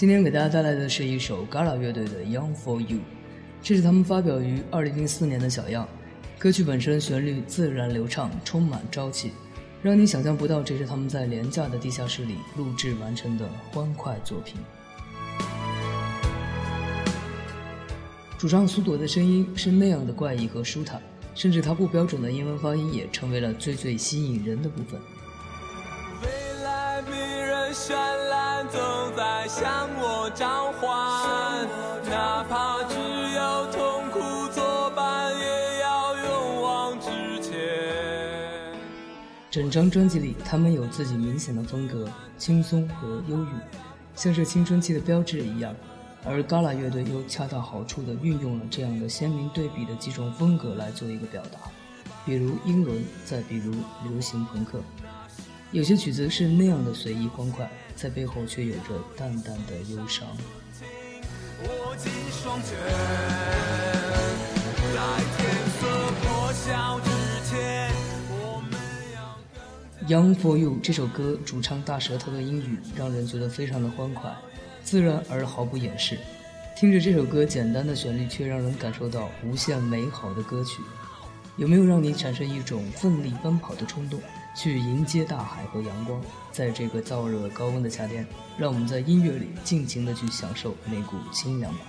今天给大家带来的是一首 Gala 乐队的《Young for You》，这是他们发表于2004年的小样。歌曲本身旋律自然流畅，充满朝气，让你想象不到这是他们在廉价的地下室里录制完成的欢快作品。主唱苏朵的声音是那样的怪异和舒坦，甚至他不标准的英文发音也成为了最最吸引人的部分。未来迷人，在向我召唤。哪怕只有痛苦作伴，也要勇往直前。整张专辑里，他们有自己明显的风格，轻松和忧郁，像是青春期的标志一样。而 Gala 乐队又恰到好处地运用了这样的鲜明对比的几种风格来做一个表达，比如英伦，再比如流行朋克。有些曲子是那样的随意欢快，在背后却有着淡淡的忧伤。握紧双拳，在天色破晓之前，我们要。Young for You 这首歌主唱大舌头的英语让人觉得非常的欢快，自然而毫不掩饰。听着这首歌简单的旋律，却让人感受到无限美好的歌曲。有没有让你产生一种奋力奔跑的冲动？去迎接大海和阳光，在这个燥热高温的夏天，让我们在音乐里尽情的去享受那股清凉吧。